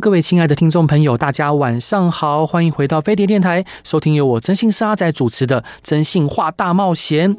各位亲爱的听众朋友，大家晚上好，欢迎回到飞碟电台，收听由我征信社阿仔主持的《征信话大冒险》。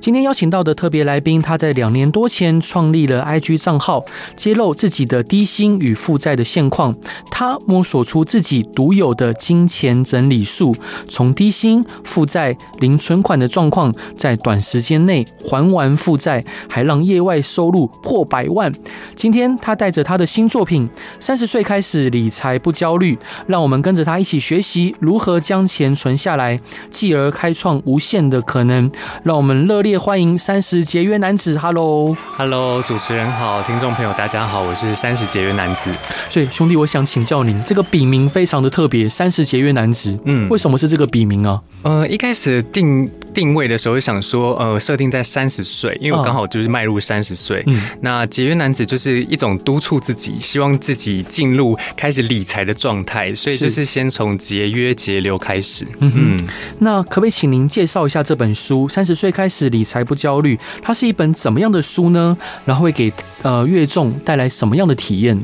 今天邀请到的特别来宾，他在两年多前创立了 IG 账号，揭露自己的低薪与负债的现况。他摸索出自己独有的金钱整理术，从低薪、负债、零存款的状况，在短时间内还完负债，还让业外收入破百万。今天他带着他的新作品，三十岁开。开始理财不焦虑，让我们跟着他一起学习如何将钱存下来，继而开创无限的可能。让我们热烈欢迎三十节约男子。Hello，Hello，主持人好，听众朋友大家好，我是三十节约男子。所以兄弟，我想请教您，这个笔名非常的特别，三十节约男子，嗯，为什么是这个笔名啊？呃，一开始定定位的时候就想说，呃，设定在三十岁，因为我刚好就是迈入三十岁。嗯，那节约男子就是一种督促自己，希望自己进入。开始理财的状态，所以就是先从节约节流开始。嗯嗯，那可不可以请您介绍一下这本书《三十岁开始理财不焦虑》？它是一本怎么样的书呢？然后会给呃阅众带来什么样的体验？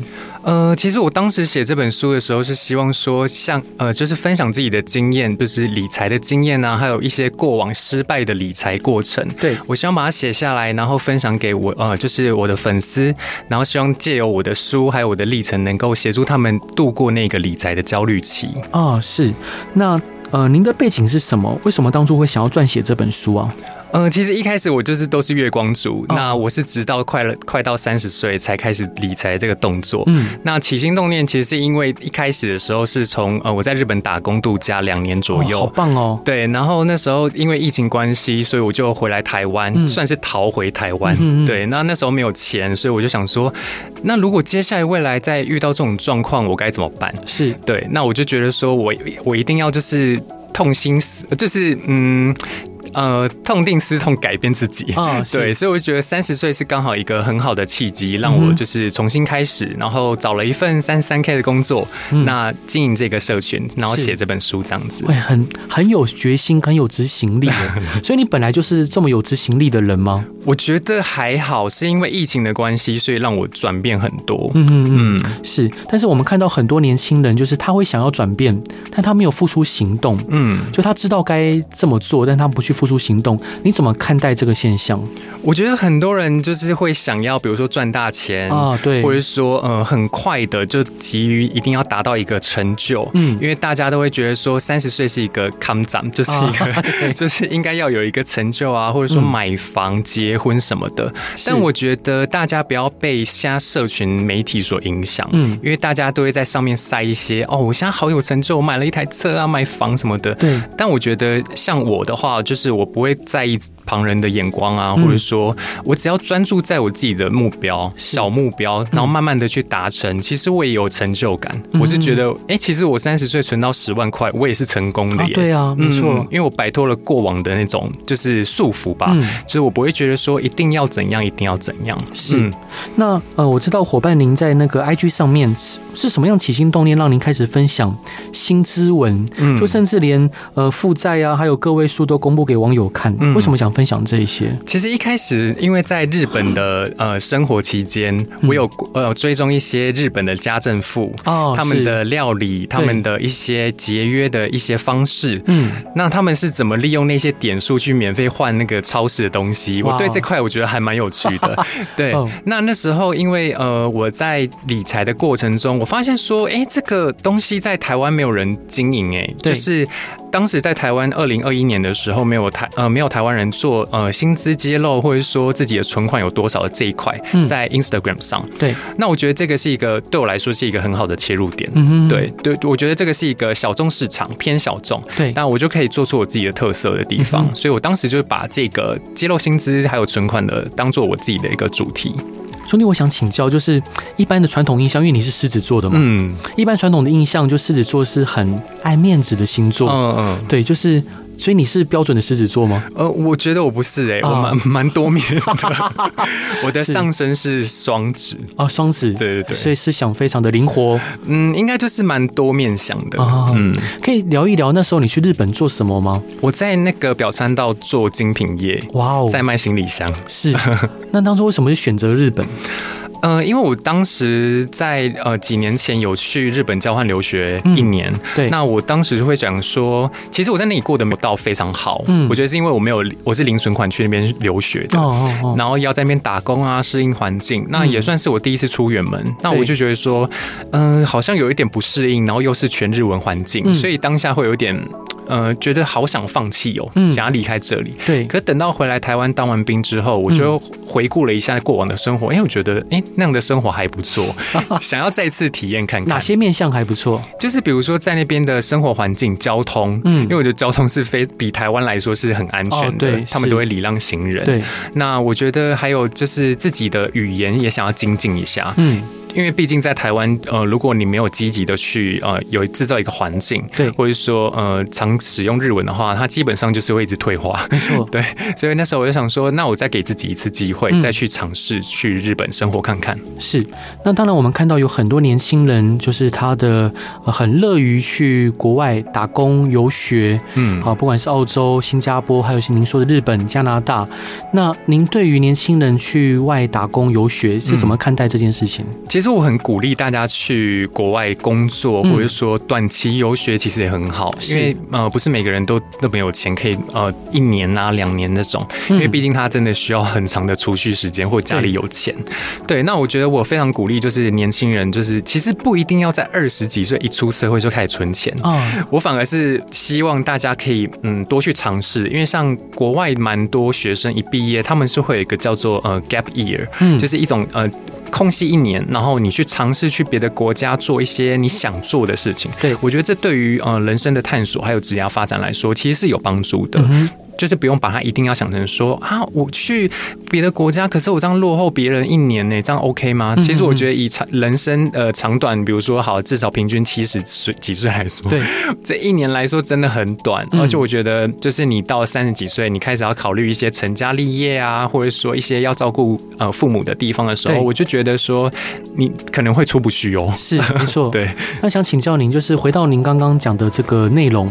呃，其实我当时写这本书的时候，是希望说像，像呃，就是分享自己的经验，就是理财的经验啊，还有一些过往失败的理财过程。对，我希望把它写下来，然后分享给我呃，就是我的粉丝，然后希望借由我的书还有我的历程，能够协助他们度过那个理财的焦虑期。啊、哦，是。那呃，您的背景是什么？为什么当初会想要撰写这本书啊？嗯，其实一开始我就是都是月光族，哦、那我是直到快了快到三十岁才开始理财这个动作。嗯，那起心动念其实是因为一开始的时候是从呃我在日本打工度假两年左右，哦，好棒哦。对，然后那时候因为疫情关系，所以我就回来台湾，嗯、算是逃回台湾。嗯，对，那那时候没有钱，所以我就想说，那如果接下来未来再遇到这种状况，我该怎么办？是对，那我就觉得说我我一定要就是痛心死，就是嗯。呃，痛定思痛，改变自己啊，哦、对，所以我就觉得三十岁是刚好一个很好的契机，让我就是重新开始，嗯、然后找了一份三三 K 的工作，嗯、那经营这个社群，然后写这本书这样子，会很很有决心，很有执行力。所以你本来就是这么有执行力的人吗？我觉得还好，是因为疫情的关系，所以让我转变很多。嗯嗯嗯，是。但是我们看到很多年轻人，就是他会想要转变，但他没有付出行动。嗯，就他知道该这么做，但他不去付出行动。你怎么看待这个现象？我觉得很多人就是会想要，比如说赚大钱啊，对，或者说呃很快的就急于一定要达到一个成就。嗯，因为大家都会觉得说三十岁是一个坎站，就是一个、啊、就是应该要有一个成就啊，或者说买房结。结婚什么的，但我觉得大家不要被现在社群媒体所影响，嗯，因为大家都会在上面塞一些哦，我现在好有成就，我买了一台车啊，买房什么的，对。但我觉得像我的话，就是我不会在意。旁人的眼光啊，或者说我只要专注在我自己的目标、小目标，然后慢慢的去达成，其实我也有成就感。我是觉得，哎，其实我三十岁存到十万块，我也是成功的耶。对啊，没错，因为我摆脱了过往的那种就是束缚吧，就是我不会觉得说一定要怎样，一定要怎样。是。那呃，我知道伙伴您在那个 IG 上面是什么样起心动念，让您开始分享新知文，嗯，就甚至连呃负债啊，还有个位数都公布给网友看，为什么想？分享这一些，其实一开始因为在日本的呃生活期间，我有呃追踪一些日本的家政妇哦，他们的料理，他们的一些节约的一些方式，嗯，那他们是怎么利用那些点数去免费换那个超市的东西？我对这块我觉得还蛮有趣的。对，那那时候因为呃我在理财的过程中，我发现说，哎，这个东西在台湾没有人经营，哎，就是当时在台湾二零二一年的时候，没有台呃没有台湾人。做呃薪资揭露，或者说自己的存款有多少的这一块，在 Instagram 上，嗯、对，那我觉得这个是一个对我来说是一个很好的切入点，嗯哼，对对，我觉得这个是一个小众市场，偏小众，对，那我就可以做出我自己的特色的地方，嗯、所以我当时就把这个揭露薪资还有存款的当做我自己的一个主题。兄弟，我想请教，就是一般的传统印象，因为你是狮子座的嘛，嗯，一般传统的印象就狮子座是很爱面子的星座，嗯嗯，对，就是。所以你是标准的狮子座吗？呃，我觉得我不是哎、欸，我蛮 蛮多面的。我的上身是双子啊，双子，对对对，所以思想非常的灵活。嗯，应该就是蛮多面向的。嗯，可以聊一聊那时候你去日本做什么吗？我在那个表参道做精品业，哇哦，在卖行李箱。是，那当初为什么是选择日本？呃，因为我当时在呃几年前有去日本交换留学一年，嗯、对，那我当时就会想说，其实我在那里过得没有到非常好，嗯，我觉得是因为我没有我是零存款去那边留学的，哦哦哦，然后要在那边打工啊，适应环境，那也算是我第一次出远门，嗯、那我就觉得说，嗯、呃，好像有一点不适应，然后又是全日文环境，嗯、所以当下会有点。呃，觉得好想放弃哦，想要离开这里。对，可等到回来台湾当完兵之后，我就回顾了一下过往的生活，哎，我觉得哎那样的生活还不错，想要再次体验看看。哪些面相还不错？就是比如说在那边的生活环境、交通，嗯，因为我觉得交通是非比台湾来说是很安全的，对，他们都会礼让行人。对，那我觉得还有就是自己的语言也想要精进一下，嗯。因为毕竟在台湾，呃，如果你没有积极的去呃有制造一个环境，对，或者说呃常使用日文的话，它基本上就是会一直退化。没错，对，所以那时候我就想说，那我再给自己一次机会，嗯、再去尝试去日本生活看看。是，那当然我们看到有很多年轻人，就是他的、呃、很乐于去国外打工游学，嗯，好，不管是澳洲、新加坡，还有是您说的日本、加拿大，那您对于年轻人去外打工游学是怎么看待这件事情？其实。其实我很鼓励大家去国外工作，或者说短期游学，其实也很好。因为呃，不是每个人都那么有钱可以呃一年啊两年那种，因为毕竟他真的需要很长的储蓄时间，或家里有钱。对，那我觉得我非常鼓励，就是年轻人，就是其实不一定要在二十几岁一出社会就开始存钱。我反而是希望大家可以嗯多去尝试，因为像国外蛮多学生一毕业，他们是会有一个叫做呃 gap year，就是一种呃。空隙一年，然后你去尝试去别的国家做一些你想做的事情。对，我觉得这对于呃人生的探索还有职业发展来说，其实是有帮助的。嗯就是不用把它一定要想成说啊，我去别的国家，可是我这样落后别人一年呢，这样 OK 吗？其实我觉得以长人生呃长短，比如说好，至少平均七十岁几岁来说，对，这一年来说真的很短。而且我觉得，就是你到三十几岁，你开始要考虑一些成家立业啊，或者说一些要照顾呃父母的地方的时候，我就觉得说你可能会出不去哦。是没错，对。那想请教您，就是回到您刚刚讲的这个内容。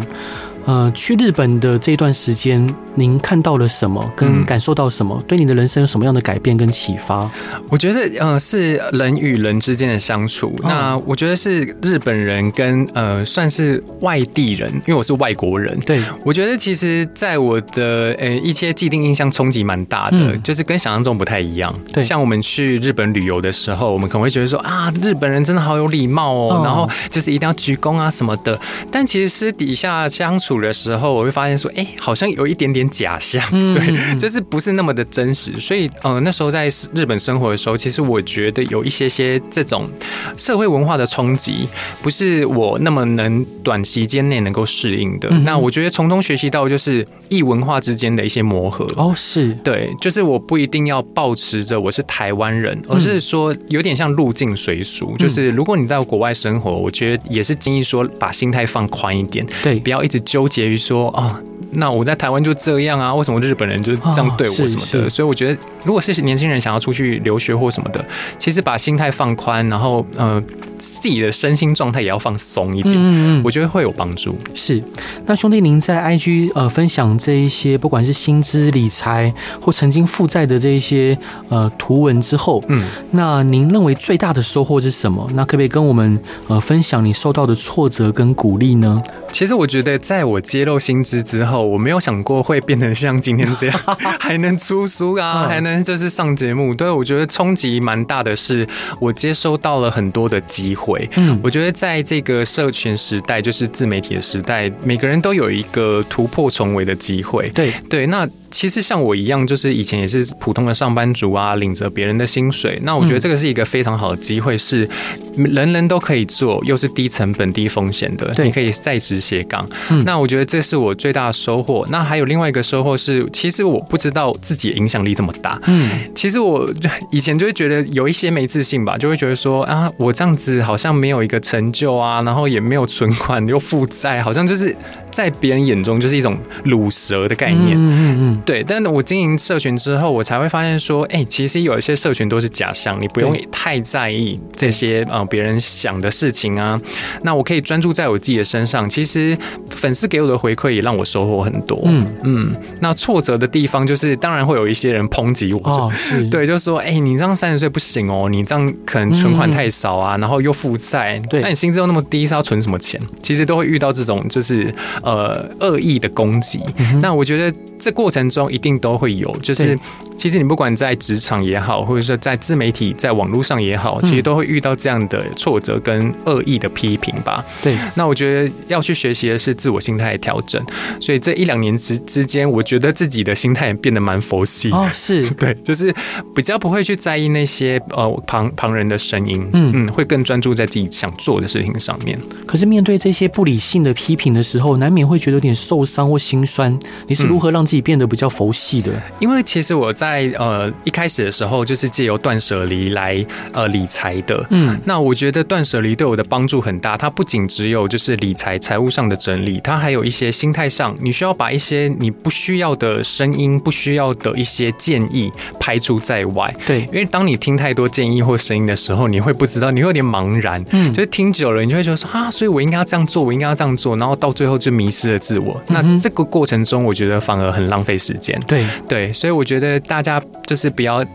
呃，去日本的这段时间，您看到了什么，跟感受到什么？嗯、对你的人生有什么样的改变跟启发？我觉得，呃，是人与人之间的相处。哦、那我觉得是日本人跟呃，算是外地人，因为我是外国人。对，我觉得其实，在我的呃一些既定印象冲击蛮大的，嗯、就是跟想象中不太一样。对，像我们去日本旅游的时候，我们可能会觉得说啊，日本人真的好有礼貌哦，哦然后就是一定要鞠躬啊什么的。但其实私底下相处。的时候，我会发现说，哎、欸，好像有一点点假象，对，就是不是那么的真实。所以，呃，那时候在日本生活的时候，其实我觉得有一些些这种社会文化的冲击，不是我那么能短时间内能够适应的。嗯、那我觉得从中学习到就是异文化之间的一些磨合。哦，是对，就是我不一定要保持着我是台湾人，而是说有点像入境随俗。就是如果你在国外生活，我觉得也是建议说把心态放宽一点，对，不要一直纠。纠结于说啊。那我在台湾就这样啊？为什么日本人就这样对我什么的？所以我觉得，如果是年轻人想要出去留学或什么的，其实把心态放宽，然后呃，自己的身心状态也要放松一点，嗯嗯，我觉得会有帮助。是。那兄弟，您在 IG 呃分享这一些，不管是薪资理财或曾经负债的这一些呃图文之后，嗯，那您认为最大的收获是什么？那可不可以跟我们呃分享你受到的挫折跟鼓励呢？其实我觉得，在我揭露薪资之后。我没有想过会变成像今天这样，还能出书啊，还能就是上节目。对，我觉得冲击蛮大的是，我接收到了很多的机会。嗯，我觉得在这个社群时代，就是自媒体的时代，每个人都有一个突破重围的机会。对对，那。其实像我一样，就是以前也是普通的上班族啊，领着别人的薪水。那我觉得这个是一个非常好的机会，是人人都可以做，又是低成本、低风险的。对，你可以在职斜杠。那我觉得这是我最大的收获。那还有另外一个收获是，其实我不知道自己影响力这么大。嗯，其实我以前就会觉得有一些没自信吧，就会觉得说啊，我这样子好像没有一个成就啊，然后也没有存款又负债，好像就是在别人眼中就是一种卤蛇的概念。嗯嗯嗯。对，但是我经营社群之后，我才会发现说，哎、欸，其实有一些社群都是假象，你不用太在意这些呃别人想的事情啊。那我可以专注在我自己的身上。其实粉丝给我的回馈也让我收获很多。嗯嗯。那挫折的地方就是，当然会有一些人抨击我，哦，是对，就是说，哎、欸，你这样三十岁不行哦，你这样可能存款太少啊，嗯、然后又负债，对，那你薪资又那么低，是要存什么钱？其实都会遇到这种就是呃恶意的攻击。嗯、那我觉得这过程中一定都会有，就是其实你不管在职场也好，或者说在自媒体、在网络上也好，其实都会遇到这样的挫折跟恶意的批评吧。对，那我觉得要去学习的是自我心态的调整。所以这一两年之之间，我觉得自己的心态也变得蛮佛系哦，是 对，就是比较不会去在意那些呃旁旁人的声音，嗯嗯，会更专注在自己想做的事情上面。可是面对这些不理性的批评的时候，难免会觉得有点受伤或心酸。你是如何让自己变得比较佛系的？因为其实我在呃一开始的时候就是借由断舍离来呃理财的，嗯，那我觉得断舍离对我的帮助很大。它不仅只有就是理财财务上的整理，它还有一些心态上，你需要把一些你不需要的声音、不需要的一些建议排除在外。对，因为当你听太多建议或声音的时候，你会不知道，你会有点茫然，嗯，就是听久了，你就会觉得说啊，所以我应该要这样做，我应该要这样做，然后到最后就迷失了自我。那这个过程中，我觉得反而很浪费时间。对对，所以我觉得大家就是不要。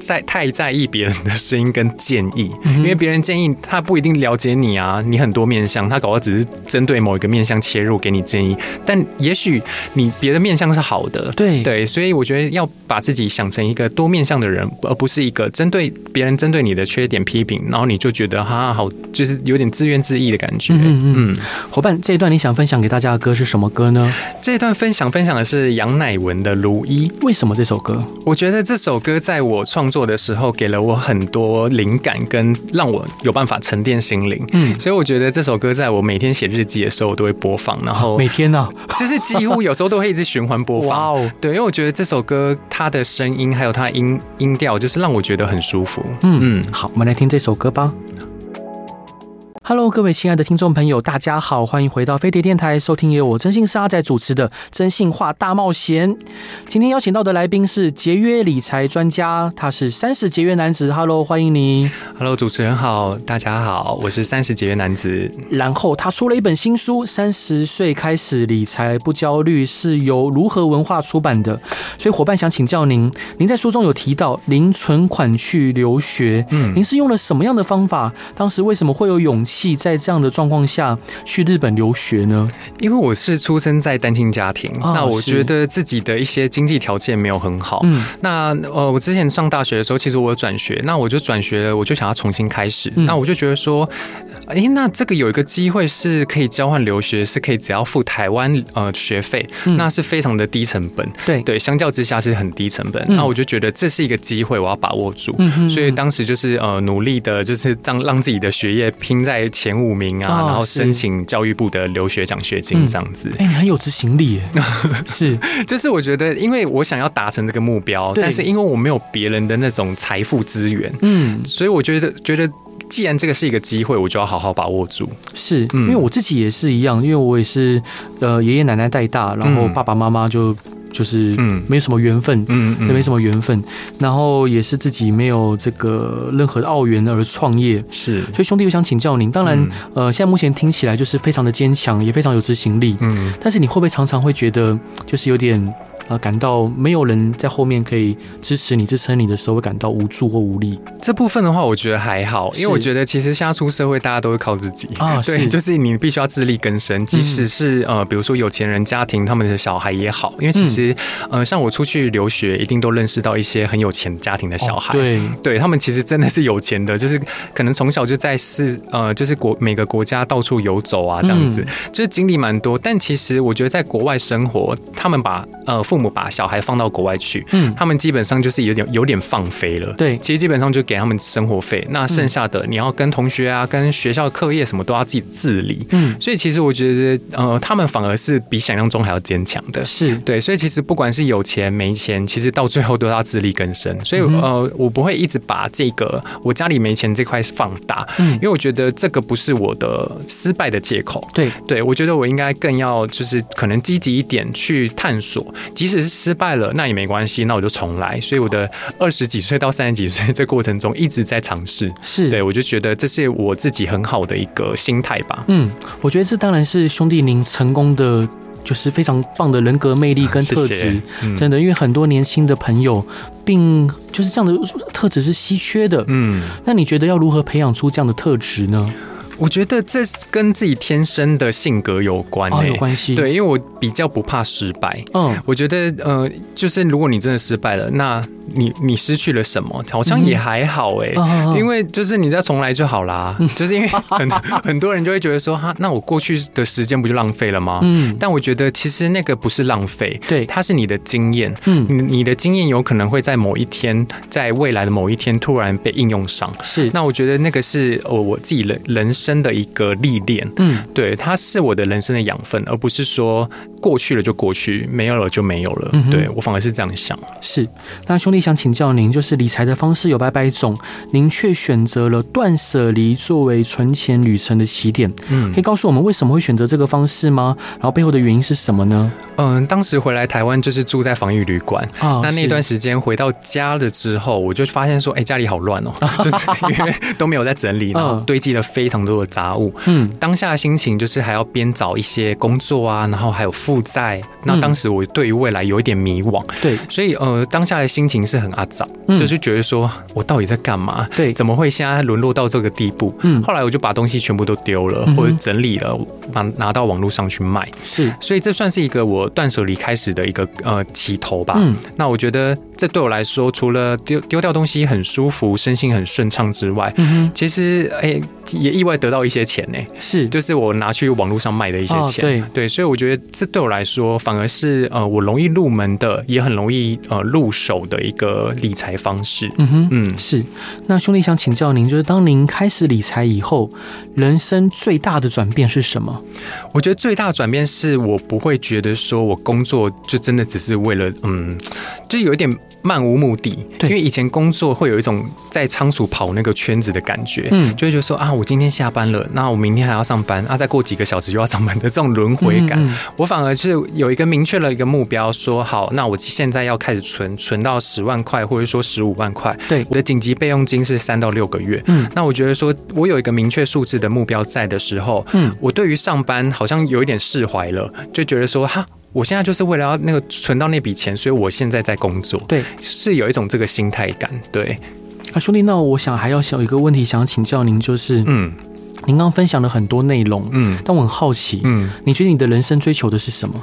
在太在意别人的声音跟建议，因为别人建议他不一定了解你啊，你很多面相，他搞不好只是针对某一个面相切入给你建议，但也许你别的面相是好的，对对，所以我觉得要把自己想成一个多面相的人，而不是一个针对别人针对你的缺点批评，然后你就觉得哈好，就是有点自怨自艾的感觉。嗯嗯，伙伴，这一段你想分享给大家的歌是什么歌呢？这一段分享分享的是杨乃文的《如一》。为什么这首歌？我觉得这首歌在我创做的时候给了我很多灵感，跟让我有办法沉淀心灵。嗯，所以我觉得这首歌在我每天写日记的时候，我都会播放。然后 每天呢，就是几乎有时候都会一直循环播放。哇哦，对，因为我觉得这首歌它的声音还有它音音调，就是让我觉得很舒服。嗯嗯，好，我们来听这首歌吧。Hello，各位亲爱的听众朋友，大家好，欢迎回到飞碟电台，收听由我征信社阿仔主持的《真性话大冒险》。今天邀请到的来宾是节约理财专家，他是三十节约男子。Hello，欢迎你。Hello，主持人好，大家好，我是三十节约男子。然后他出了一本新书《三十岁开始理财不焦虑》，是由如何文化出版的。所以伙伴想请教您，您在书中有提到零存款去留学，嗯，您是用了什么样的方法？当时为什么会有勇气？在这样的状况下去日本留学呢？因为我是出生在单亲家庭，哦、那我觉得自己的一些经济条件没有很好。嗯，那呃，我之前上大学的时候，其实我有转学，那我就转学了，我就想要重新开始。嗯、那我就觉得说，哎、欸，那这个有一个机会是可以交换留学，是可以只要付台湾呃学费，嗯、那是非常的低成本。对对，相较之下是很低成本。嗯、那我就觉得这是一个机会，我要把握住。所以当时就是呃努力的，就是让让自己的学业拼在前五名啊，然后申请教育部的留学奖学金这样子。哎、嗯欸，你很有执行力耶！是，就是我觉得，因为我想要达成这个目标，但是因为我没有别人的那种财富资源，嗯，所以我觉得，觉得既然这个是一个机会，我就要好好把握住。是，因为我自己也是一样，因为我也是呃爷爷奶奶带大，然后爸爸妈妈就。就是嗯，没有什么缘分，嗯嗯，也没什么缘分，然后也是自己没有这个任何的奥缘而创业，是，所以兄弟，我想请教您，当然，呃，现在目前听起来就是非常的坚强，也非常有执行力，嗯，但是你会不会常常会觉得就是有点？啊，感到没有人在后面可以支持你、支撑你的时候，会感到无助或无力。这部分的话，我觉得还好，因为我觉得其实现在出社会，大家都会靠自己啊。对，就是你必须要自力更生，即使是呃，比如说有钱人家庭，他们的小孩也好，因为其实呃，像我出去留学，一定都认识到一些很有钱家庭的小孩。对，对他们其实真的是有钱的，就是可能从小就在是呃，就是国每个国家到处游走啊，这样子，就是经历蛮多。但其实我觉得在国外生活，他们把呃父母把小孩放到国外去，嗯，他们基本上就是有点有点放飞了。对，其实基本上就给他们生活费，那剩下的你要跟同学啊、跟学校课业什么都要自己自理。嗯，所以其实我觉得，呃，他们反而是比想象中还要坚强的。是对，所以其实不管是有钱没钱，其实到最后都要自力更生。所以呃，我不会一直把这个我家里没钱这块放大，嗯，因为我觉得这个不是我的失败的借口。对，对我觉得我应该更要就是可能积极一点去探索，即使是失败了，那也没关系，那我就重来。所以我的二十几岁到三十几岁这过程中一直在尝试，是对我就觉得这是我自己很好的一个心态吧。嗯，我觉得这当然是兄弟您成功的。就是非常棒的人格魅力跟特质，谢谢嗯、真的，因为很多年轻的朋友，并就是这样的特质是稀缺的。嗯，那你觉得要如何培养出这样的特质呢？我觉得这跟自己天生的性格有关、欸，哦，有关系。对，因为我比较不怕失败。嗯，我觉得呃，就是如果你真的失败了，那你你失去了什么？好像也还好哎、欸，嗯、因为就是你再重来就好啦。嗯、就是因为 很很多人就会觉得说哈，那我过去的时间不就浪费了吗？嗯，但我觉得其实那个不是浪费，对，它是你的经验。嗯，你你的经验有可能会在某一天，在未来的某一天突然被应用上。是，那我觉得那个是我我自己人人生。真的一个历练，嗯，对，它是我的人生的养分，而不是说过去了就过去，没有了就没有了。嗯、对我反而是这样想。是，那兄弟想请教您，就是理财的方式有百百种，您却选择了断舍离作为存钱旅程的起点。嗯，可以告诉我们为什么会选择这个方式吗？然后背后的原因是什么呢？嗯，当时回来台湾就是住在防疫旅馆，啊，那那段时间回到家了之后，我就发现说，哎、欸，家里好乱哦，就是因为都没有在整理，然后堆积了非常多。杂物，嗯，当下的心情就是还要边找一些工作啊，然后还有负债。那当时我对于未来有一点迷惘，对，所以呃，当下的心情是很阿杂，就是觉得说我到底在干嘛？对，怎么会现在沦落到这个地步？嗯，后来我就把东西全部都丢了，或者整理了，拿拿到网络上去卖。是，所以这算是一个我断舍离开始的一个呃起头吧。嗯，那我觉得这对我来说，除了丢丢掉东西很舒服，身心很顺畅之外，嗯哼，其实哎也意外得到一些钱呢，是，就是我拿去网络上卖的一些钱，哦、对对，所以我觉得这对我来说反而是呃我容易入门的，也很容易呃入手的一个理财方式。嗯哼，嗯，是。那兄弟想请教您，就是当您开始理财以后，人生最大的转变是什么？我觉得最大的转变是我不会觉得说我工作就真的只是为了嗯，就有一点。漫无目的，对，因为以前工作会有一种在仓鼠跑那个圈子的感觉，嗯，就会觉得说啊，我今天下班了，那我明天还要上班，啊，再过几个小时又要上班的这种轮回感，嗯嗯，我反而是有一个明确的一个目标，说好，那我现在要开始存，存到十万块，或者说十五万块，对，我的紧急备用金是三到六个月，嗯，那我觉得说我有一个明确数字的目标在的时候，嗯，我对于上班好像有一点释怀了，就觉得说哈。我现在就是为了要那个存到那笔钱，所以我现在在工作。对，是有一种这个心态感。对，啊，兄弟，那我想还要想有一个问题想要请教您，就是，嗯，您刚刚分享了很多内容，嗯，但我很好奇，嗯，你觉得你的人生追求的是什么？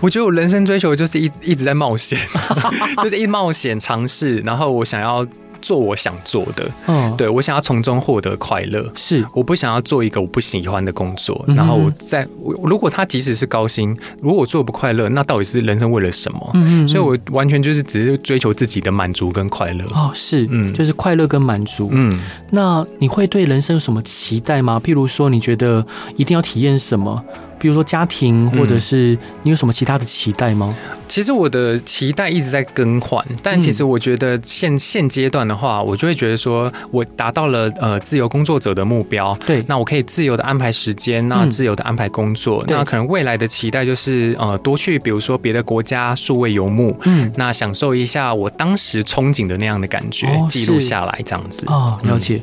我觉得我人生追求就是一一直在冒险，就是一冒险尝试，然后我想要。做我想做的，嗯，对，我想要从中获得快乐，是，我不想要做一个我不喜欢的工作，然后我在，如果他即使是高薪，如果我做不快乐，那到底是人生为了什么？嗯，所以我完全就是只是追求自己的满足跟快乐。哦，是，嗯，就是快乐跟满足。嗯，那你会对人生有什么期待吗？譬如说，你觉得一定要体验什么？比如说家庭，或者是你有什么其他的期待吗？其实我的期待一直在更换，但其实我觉得现现阶段的话，我就会觉得说我达到了呃自由工作者的目标，对，那我可以自由的安排时间，那自由的安排工作，那可能未来的期待就是呃多去比如说别的国家数位游牧，嗯，那享受一下我当时憧憬的那样的感觉，记录下来这样子。哦，了解。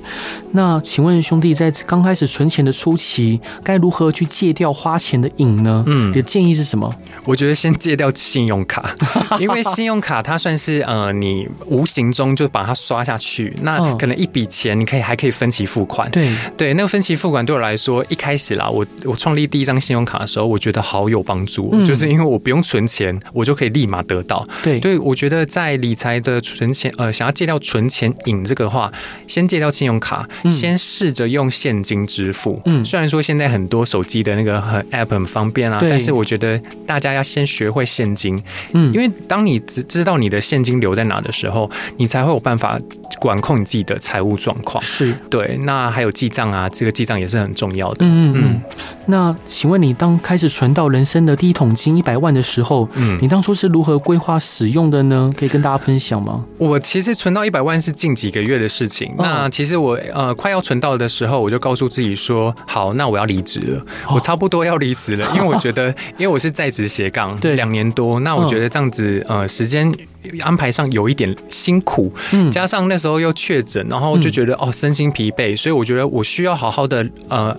那请问兄弟在刚开始存钱的初期，该如何去戒掉花钱钱的瘾呢？嗯，你的建议是什么？我觉得先戒掉信用卡，因为信用卡它算是呃，你无形中就把它刷下去，那可能一笔钱你可以还可以分期付款。对对，那个分期付款对我来说，一开始啦，我我创立第一张信用卡的时候，我觉得好有帮助，嗯、就是因为我不用存钱，我就可以立马得到。对对，我觉得在理财的存钱呃，想要戒掉存钱瘾这个话，先戒掉信用卡，嗯、先试着用现金支付。嗯，虽然说现在很多手机的那个很 App 很方便啊。但是我觉得大家要先学会现金，嗯，因为当你知知道你的现金流在哪的时候，你才会有办法管控你自己的财务状况。是对。那还有记账啊，这个记账也是很重要的。嗯嗯。那请问你当开始存到人生的第一桶金一百万的时候，嗯，你当初是如何规划使用的呢？可以跟大家分享吗？我其实存到一百万是近几个月的事情。哦、那其实我呃快要存到的时候，我就告诉自己说，好，那我要离职了，哦、我差不多要离职了，因为我觉得，因为我是在职斜杠，对，两年多，那我觉得这样子呃时间安排上有一点辛苦，嗯，加上那时候又确诊，然后就觉得哦身心疲惫，所以我觉得我需要好好的呃。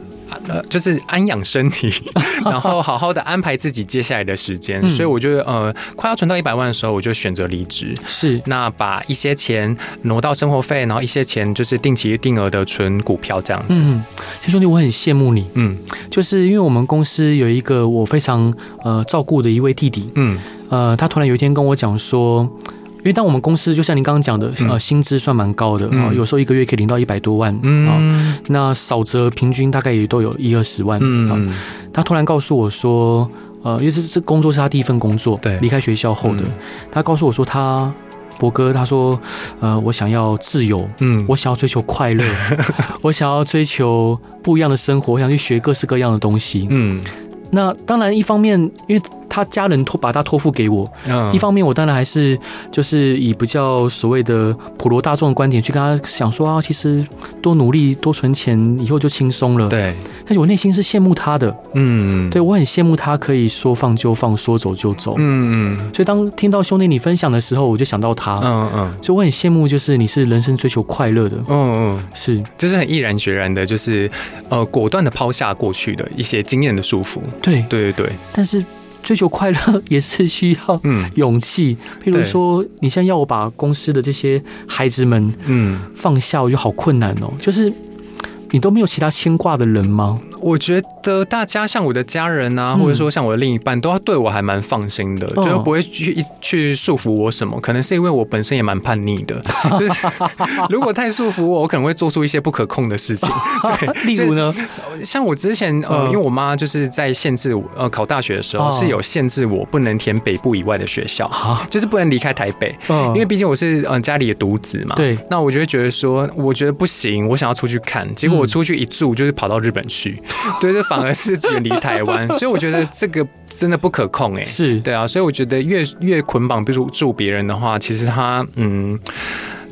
呃，就是安养身体，然后好好的安排自己接下来的时间。嗯、所以我觉得，呃，快要存到一百万的时候，我就选择离职。是，那把一些钱挪到生活费，然后一些钱就是定期定额的存股票这样子。嗯，其实兄弟，我很羡慕你。嗯，就是因为我们公司有一个我非常呃照顾的一位弟弟。嗯，呃，他突然有一天跟我讲说。因为当我们公司就像您刚刚讲的，呃，薪资算蛮高的啊，嗯、有时候一个月可以领到一百多万啊，嗯、那少则平均大概也都有一二十万。嗯，他突然告诉我说，呃，因为这这工作是他第一份工作，对，离开学校后的，嗯、他告诉我说他，博哥，他说，呃，我想要自由，嗯，我想要追求快乐，我想要追求不一样的生活，我想去学各式各样的东西，嗯，那当然一方面因为。他家人托把他托付给我，嗯，一方面我当然还是就是以比较所谓的普罗大众的观点去跟他想说啊，其实多努力多存钱以后就轻松了，对。但是我内心是羡慕他的，嗯，对我很羡慕他可以说放就放，说走就走，嗯嗯。所以当听到兄弟你分享的时候，我就想到他，嗯嗯。所以我很羡慕，就是你是人生追求快乐的，嗯嗯，是，就是很毅然决然的，就是呃果断的抛下过去的一些经验的束缚，对对对对。但是。追求快乐也是需要勇气。嗯、譬如说，你现在要我把公司的这些孩子们嗯放下，我觉得好困难哦。就是你都没有其他牵挂的人吗？我觉得大家像我的家人啊，或者说像我的另一半，都要对我还蛮放心的，嗯、就不会去去束缚我什么。可能是因为我本身也蛮叛逆的，就是如果太束缚我，我可能会做出一些不可控的事情。对，例如呢，像我之前呃，因为我妈就是在限制我呃考大学的时候是有限制我不能填北部以外的学校，就是不能离开台北，因为毕竟我是嗯家里的独子嘛。对，那我就会觉得说，我觉得不行，我想要出去看，结果我出去一住就是跑到日本去。对，这反而是远离台湾，所以我觉得这个真的不可控哎。是对啊，所以我觉得越越捆绑，比如住别人的话，其实他嗯，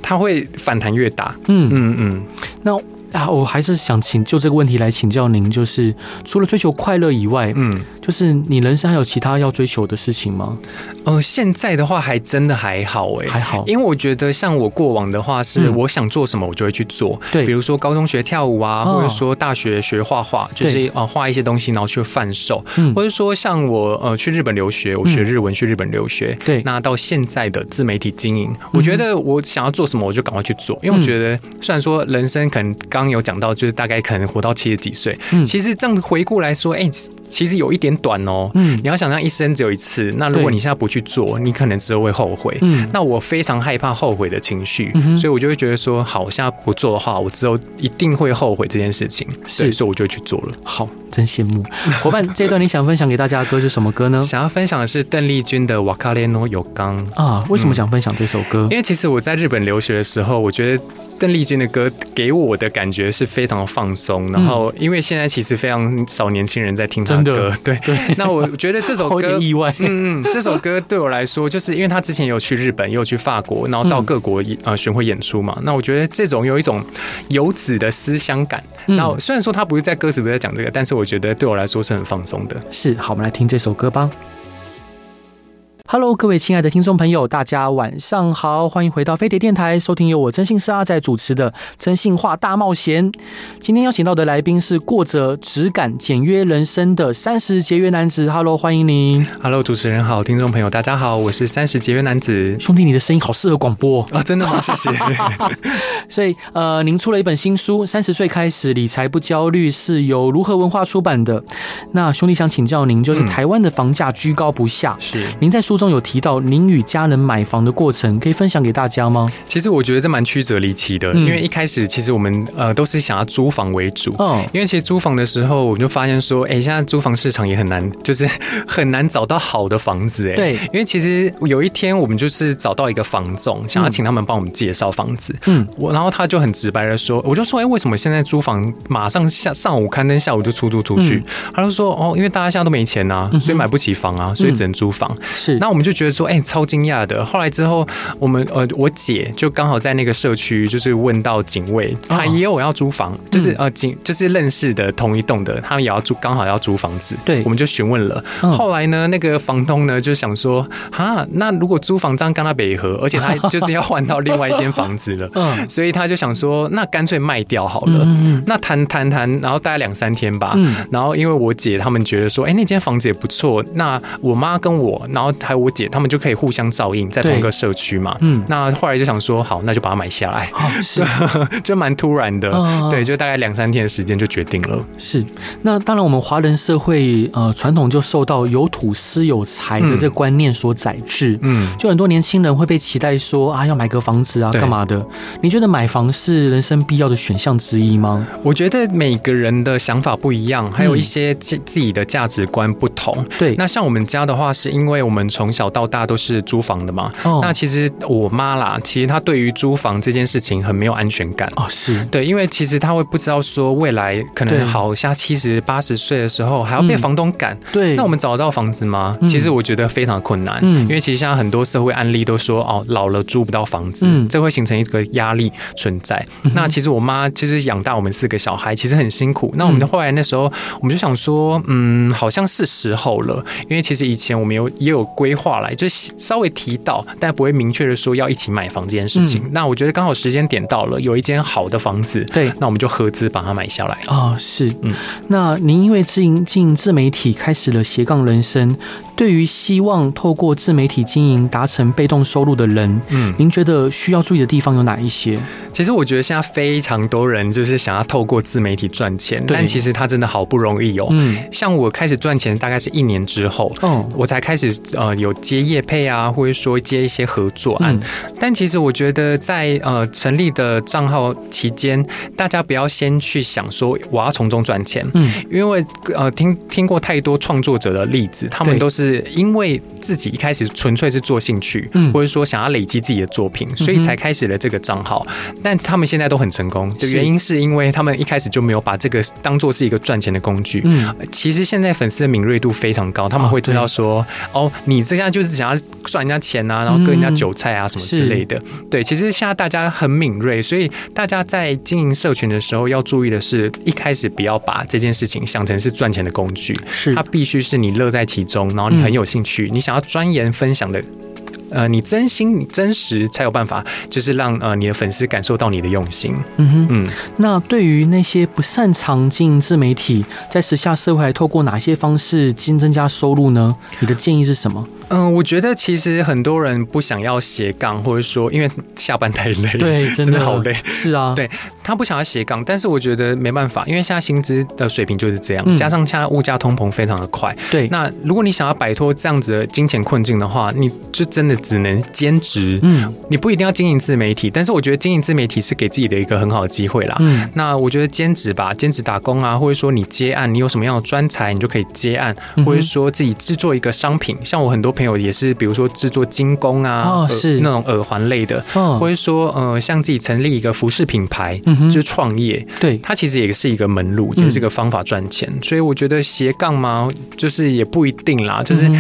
他会反弹越大。嗯嗯嗯。那啊，我还是想请就这个问题来请教您，就是除了追求快乐以外，嗯。就是你人生还有其他要追求的事情吗？呃，现在的话还真的还好哎，还好，因为我觉得像我过往的话，是我想做什么我就会去做。对，比如说高中学跳舞啊，或者说大学学画画，就是啊画一些东西然后去贩售，或者说像我呃去日本留学，我学日文去日本留学，对，那到现在的自媒体经营，我觉得我想要做什么我就赶快去做，因为我觉得虽然说人生可能刚刚有讲到，就是大概可能活到七十几岁，其实这样回顾来说，哎，其实有一点。短哦，嗯，你要想象一生只有一次，那如果你现在不去做，你可能之后会后悔。嗯，那我非常害怕后悔的情绪，所以我就会觉得说，好，我现在不做的话，我之后一定会后悔这件事情，是，所以我就去做了。好，真羡慕 伙伴。这一段你想分享给大家的歌是什么歌呢？想要分享的是邓丽君的《瓦卡列诺有刚》啊。为什么想分享这首歌？因为其实我在日本留学的时候，我觉得。邓丽君的歌给我的感觉是非常放松，然后因为现在其实非常少年轻人在听她的歌，对对。那我觉得这首歌 意外，嗯嗯，这首歌对我来说，就是因为他之前有去日本，又去法国，然后到各国呃巡回演出嘛。那我觉得这种有一种游子的思乡感。那虽然说他不是在歌词不是在讲这个，但是我觉得对我来说是很放松的。是，好，我们来听这首歌吧。Hello，各位亲爱的听众朋友，大家晚上好，欢迎回到飞碟电台，收听由我真心是阿仔主持的《征信话大冒险》。今天邀请到的来宾是过着质感简约人生的三十节约男子。Hello，欢迎您。Hello，主持人好，听众朋友大家好，我是三十节约男子。兄弟，你的声音好适合广播啊、哦！真的吗？谢谢。所以，呃，您出了一本新书《三十岁开始理财不焦虑》，是由如何文化出版的。那兄弟想请教您，就是台湾的房价居高不下，是您在书。书中有提到您与家人买房的过程，可以分享给大家吗？其实我觉得这蛮曲折离奇的，因为一开始其实我们呃都是想要租房为主，嗯，因为其实租房的时候，我们就发现说，哎，现在租房市场也很难，就是很难找到好的房子，哎，对，因为其实有一天我们就是找到一个房总，想要请他们帮我们介绍房子，嗯，我然后他就很直白的说，我就说，哎，为什么现在租房马上下上午刊登，下午就出租出去？他就说，哦，因为大家现在都没钱呐，所以买不起房啊，所以只能租房。是，那我们就觉得说，哎，超惊讶的。后来之后，我们呃，我姐就刚好在那个社区，就是问到警卫，他也有要租房，就是呃警就是认识的同一栋的，他们也要租，刚好要租房子。对，我们就询问了。后来呢，那个房东呢就想说，哈，那如果租房这样跟他北河，而且他就是要换到另外一间房子了，嗯，所以他就想说，那干脆卖掉好了。嗯，那谈谈谈，然后大概两三天吧。嗯，然后因为我姐他们觉得说，哎，那间房子也不错，那我妈跟我，然后还有我姐，他们就可以互相照应，在同一个社区嘛。嗯，那后来就想说，好，那就把它买下来。是，就蛮突然的。对，就大概两三天的时间就决定了。是，那当然，我们华人社会呃传统就受到有土私有财的这个观念所宰制。嗯，就很多年轻人会被期待说啊，要买个房子啊，干嘛的？你觉得买房是人生必要的选项之一吗？我觉得每个人的想法不一样，还有一些自自己的价值观不同。对，那像我们家的话，是因为我们从小到大都是租房的嘛。哦，那其实我妈啦，其实她对于租房这件事情很没有安全感。哦，是对，因为其实她会不知道说未来可能好像七十八十岁的时候还要被房东赶。对，那我们找得到房子吗？其实我觉得非常困难。嗯，因为其实现在很多社会案例都说哦，老了租不到房子，这会形成一个压力存在。那其实我妈其实养大我们四个小孩，其实很辛苦。那我们后来那时候，我们就想说，嗯，好像是时候了，因为其实以前我们有也有规划来，就稍微提到，但不会明确的说要一起买房这件事情。嗯、那我觉得刚好时间点到了，有一间好的房子，对，那我们就合资把它买下来。啊、哦，是，嗯，那您因为经营经营自媒体，开始了斜杠人生。对于希望透过自媒体经营达成被动收入的人，嗯，您觉得需要注意的地方有哪一些？其实我觉得现在非常多人就是想要透过自媒体赚钱，但其实他真的好不容易哦。嗯，像我开始赚钱大概是一年之后，嗯，我才开始呃有接业配啊，或者说接一些合作案。但其实我觉得在呃成立的账号期间，大家不要先去想说我要从中赚钱，嗯，因为呃听听过太多创作者的例子，他们都是。是因为自己一开始纯粹是做兴趣，嗯，或者说想要累积自己的作品，所以才开始了这个账号。但他们现在都很成功的原因，是因为他们一开始就没有把这个当做是一个赚钱的工具。嗯，其实现在粉丝的敏锐度非常高，他们会知道说，哦，你这样就是想要赚人家钱啊，然后割人家韭菜啊什么之类的。对，其实现在大家很敏锐，所以大家在经营社群的时候要注意的是，一开始不要把这件事情想成是赚钱的工具，是它必须是你乐在其中，然后你很有兴趣，你想要钻研分享的。呃，你真心、你真实，才有办法，就是让呃你的粉丝感受到你的用心。嗯哼，嗯。那对于那些不擅长经营自媒体，在时下社会还透过哪些方式增增加收入呢？你的建议是什么？嗯、呃，我觉得其实很多人不想要斜杠，或者说因为下班太累，对，真的，真的好累。是啊，对，他不想要斜杠，但是我觉得没办法，因为现在薪资的水平就是这样，嗯、加上现在物价通膨非常的快。对，那如果你想要摆脱这样子的金钱困境的话，你就真的。只能兼职，嗯，你不一定要经营自媒体，但是我觉得经营自媒体是给自己的一个很好的机会啦。嗯，那我觉得兼职吧，兼职打工啊，或者说你接案，你有什么样的专才，你就可以接案，或者说自己制作一个商品。像我很多朋友也是，比如说制作精工啊，哦，是那种耳环类的，哦，或者说呃，像自己成立一个服饰品牌，嗯，就是创业，对，它其实也是一个门路，也是一个方法赚钱。所以我觉得斜杠嘛，就是也不一定啦，就是。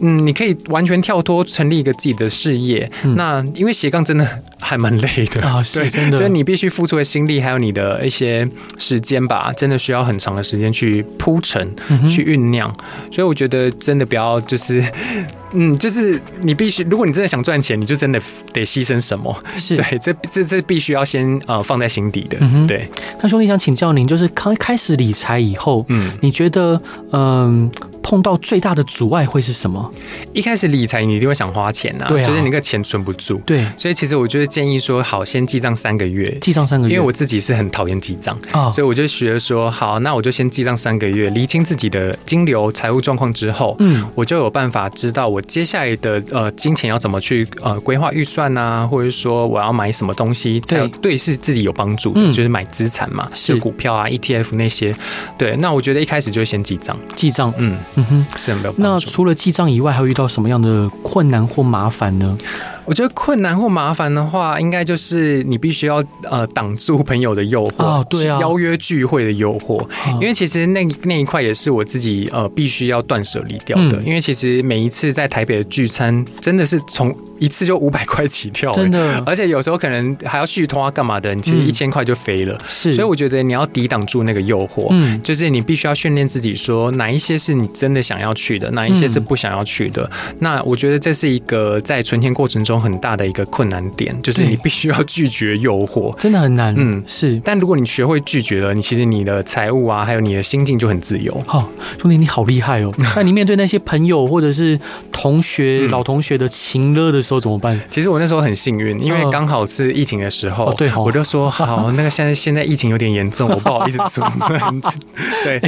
嗯，你可以完全跳脱成立一个自己的事业。嗯、那因为斜杠真的还蛮累的啊，是真的，所以你必须付出的心力，还有你的一些时间吧，真的需要很长的时间去铺陈、嗯、去酝酿。所以我觉得真的不要就是，嗯，就是你必须，如果你真的想赚钱，你就真的得牺牲什么？是对，这这这必须要先呃放在心底的。嗯、对。那兄弟想请教您，就是刚开始理财以后，嗯，你觉得嗯？呃碰到最大的阻碍会是什么？一开始理财你一定会想花钱呐，对啊，就是你个钱存不住。对，所以其实我就是建议说，好，先记账三个月，记账三个月，因为我自己是很讨厌记账啊，所以我就学说，好，那我就先记账三个月，厘清自己的金流、财务状况之后，嗯，我就有办法知道我接下来的呃金钱要怎么去呃规划预算啊，或者说我要买什么东西，才对。是自己有帮助的，就是买资产嘛，是。股票啊、ETF 那些。对，那我觉得一开始就先记账，记账，嗯嗯哼，是很没有帮助。那除了记账以外，还会遇到什么样的困难或麻烦呢？我觉得困难或麻烦的话，应该就是你必须要呃挡住朋友的诱惑啊，对啊，邀约聚会的诱惑，因为其实那那一块也是我自己呃必须要断舍离掉的，因为其实每一次在台北的聚餐，真的是从一次就五百块起跳，真的，而且有时候可能还要续摊干嘛的，你其实一千块就飞了，是，所以我觉得你要抵挡住那个诱惑，嗯，就是你必须要训练自己说哪一些是你真的想要去的，哪一些是不想要去的，那我觉得这是一个在存钱过程中很大的一个困难点，就是你必须要拒绝诱惑，真的很难。嗯，是。但如果你学会拒绝了，你其实你的财务啊，还有你的心境就很自由。好，兄弟，你好厉害哦！那你面对那些朋友或者是同学、老同学的情勒的时候怎么办？其实我那时候很幸运，因为刚好是疫情的时候，对，我就说好，那个现在现在疫情有点严重，我不好意思出门。对，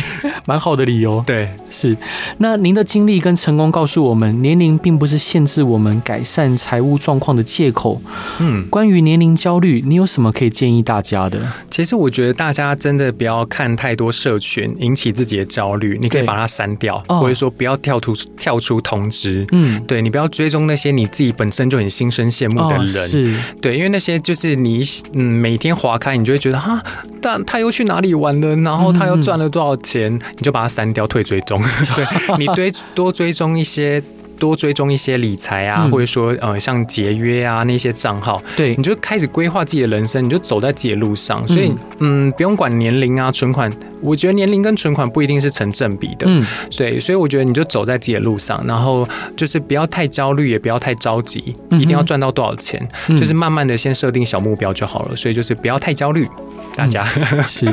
蛮好的理由。对，是。那您的经历跟成功告诉我们，年龄并不是限制我们改善财务状况的借口。嗯，关于年龄焦虑，你有什么可以建议大家的？其实我觉得大家真的不要看太多社群引起自己的焦虑，你可以把它删掉，或者说不要跳出跳出通知。嗯，对，你不要追踪那些你自己本身就很心生羡慕的人。是，对，因为那些就是你嗯每天划开，你就会觉得哈，但他又去哪里玩了，然后他又赚了多少钱，你就把它删掉，退追踪。对，你追多追踪一些。多追踪一些理财啊，或者说呃，像节约啊那些账号，对，你就开始规划自己的人生，你就走在自己的路上。所以，嗯，不用管年龄啊，存款，我觉得年龄跟存款不一定是成正比的。嗯，对，所以我觉得你就走在自己的路上，然后就是不要太焦虑，也不要太着急，一定要赚到多少钱，就是慢慢的先设定小目标就好了。所以就是不要太焦虑，大家。是。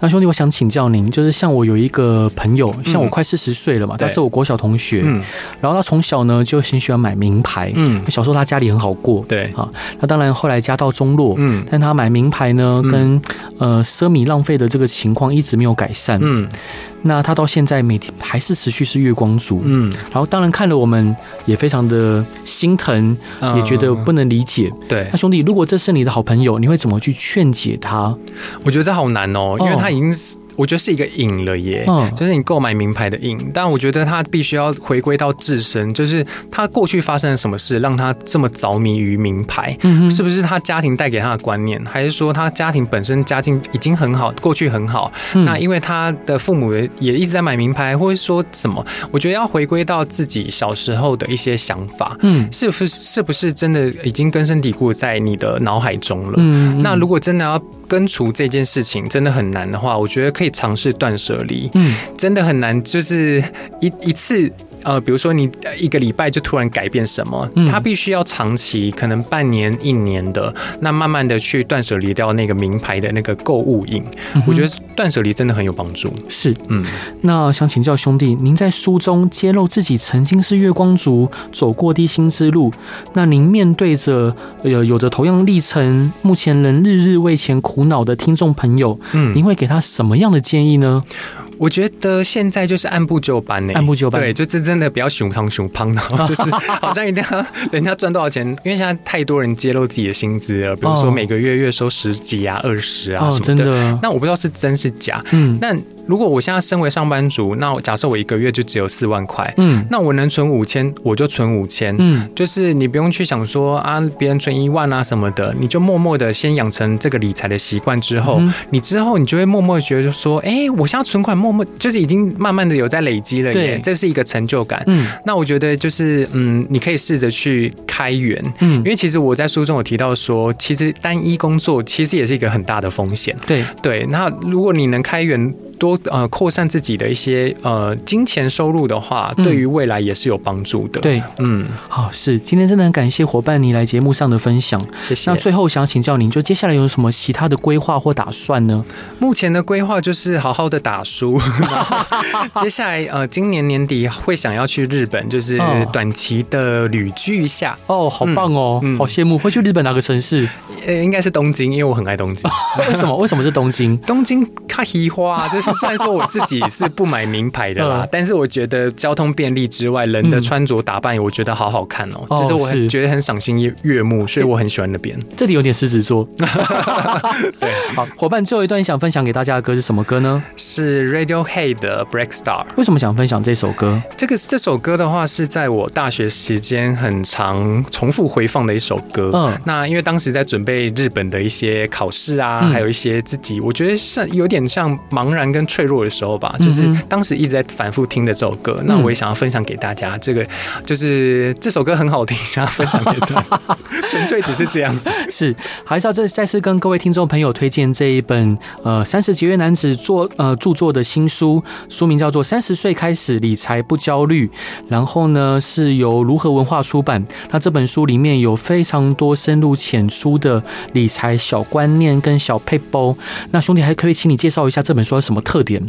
那兄弟，我想请教您，就是像我有一个朋友，像我快四十岁了嘛，他是我国小同学，嗯，然后他从从小呢就很喜欢买名牌，嗯，小时候他家里很好过，对，啊，那当然后来家道中落，嗯，但他买名牌呢，跟呃奢靡浪费的这个情况一直没有改善，嗯，那他到现在每天还是持续是月光族，嗯，然后当然看了我们也非常的心疼，也觉得不能理解，对，那兄弟，如果这是你的好朋友，你会怎么去劝解他？我觉得这好难哦，因为他已经是。我觉得是一个瘾了耶，就是你购买名牌的瘾。但我觉得他必须要回归到自身，就是他过去发生了什么事，让他这么着迷于名牌？是不是他家庭带给他的观念，还是说他家庭本身家境已经很好，过去很好？那因为他的父母也一直在买名牌，或者说什么？我觉得要回归到自己小时候的一些想法，嗯，是不是是不是真的已经根深蒂固在你的脑海中了？嗯，那如果真的要根除这件事情，真的很难的话，我觉得可以。可以尝试断舍离，嗯，真的很难，就是一一次。呃，比如说你一个礼拜就突然改变什么，嗯，他必须要长期，可能半年、一年的，那慢慢的去断舍离掉那个名牌的那个购物瘾。嗯、我觉得断舍离真的很有帮助。是，嗯，那想请教兄弟，您在书中揭露自己曾经是月光族，走过低薪之路，那您面对着有有着同样历程，目前仍日日为钱苦恼的听众朋友，嗯，您会给他什么样的建议呢？我觉得现在就是按部就班呢，按部就班，对，就真真的不要熊胖熊胖的，就是好像一定要人家赚多少钱，因为现在太多人揭露自己的薪资了，比如说每个月月收十几啊、二十啊什么的，真的，那我不知道是真是假，嗯，那。如果我现在身为上班族，那假设我一个月就只有四万块，嗯，那我能存五千，我就存五千，嗯，就是你不用去想说啊，别人存一万啊什么的，你就默默的先养成这个理财的习惯之后，嗯、你之后你就会默默觉得说，哎、欸，我现在存款默默就是已经慢慢的有在累积了耶，这是一个成就感，嗯，那我觉得就是嗯，你可以试着去开源，嗯，因为其实我在书中有提到说，其实单一工作其实也是一个很大的风险，对。对，那如果你能开源。多呃扩散自己的一些呃金钱收入的话，嗯、对于未来也是有帮助的。对，嗯，好，是今天真的很感谢伙伴你来节目上的分享，谢谢。那最后想请教您，就接下来有什么其他的规划或打算呢？目前的规划就是好好的打书，接下来呃今年年底会想要去日本，就是短期的旅居一下。哦，好棒哦，嗯、好羡慕。会去日本哪个城市？呃，应该是东京，因为我很爱东京。为什么？为什么是东京？东京卡西花，就是虽然说我自己是不买名牌的啦，但是我觉得交通便利之外，人的穿着打扮，我觉得好好看哦，就是我很觉得很赏心悦悦目，所以我很喜欢那边。这里有点狮子座。对，好，伙伴，最后一段想分享给大家的歌是什么歌呢？是 Radiohead 的 Break Star。为什么想分享这首歌？这个这首歌的话，是在我大学时间很长重复回放的一首歌。嗯，那因为当时在准备日本的一些考试啊，还有一些自己，我觉得像有点像茫然跟脆弱的时候吧，就是当时一直在反复听的这首歌。那我也想要分享给大家，这个就是这首歌很好听，想要分享给大家，纯粹只是这样子。是，还是要再再次跟各位听众朋友推荐这一本呃三十节约男子作呃著作的新书，书名叫做《三十岁开始理财不焦虑》，然后呢是由如何文化出版。那这本书里面有非常多深入浅出的理财小观念跟小配包。那兄弟还可以请你介绍一下这本书有什么特点？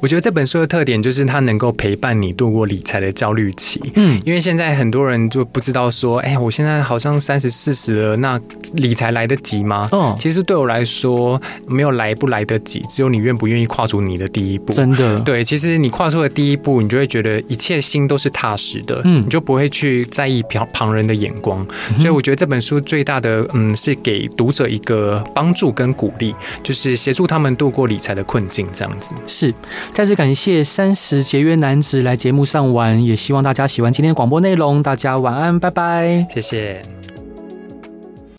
我觉得这本书的特点就是它能够陪伴你度过理财的焦虑期。嗯，因为现在很多人就不知道说，哎，我现在好像三十四十了，那理财来得及吗？哦，其实对我来说，没有来不来得及，只有你愿不愿意跨出你的第一步。真的，对，其实你跨出了第一步，你就会觉得一切心都是踏实的。嗯，你就不会去在意旁旁人的眼光。所以我觉得这本书最大的，嗯，是给读者一个帮助跟鼓励，就是协助他们度过理财的困境，样子。是，再次感谢三十节约男子来节目上玩，也希望大家喜欢今天的广播内容。大家晚安，拜拜，谢谢。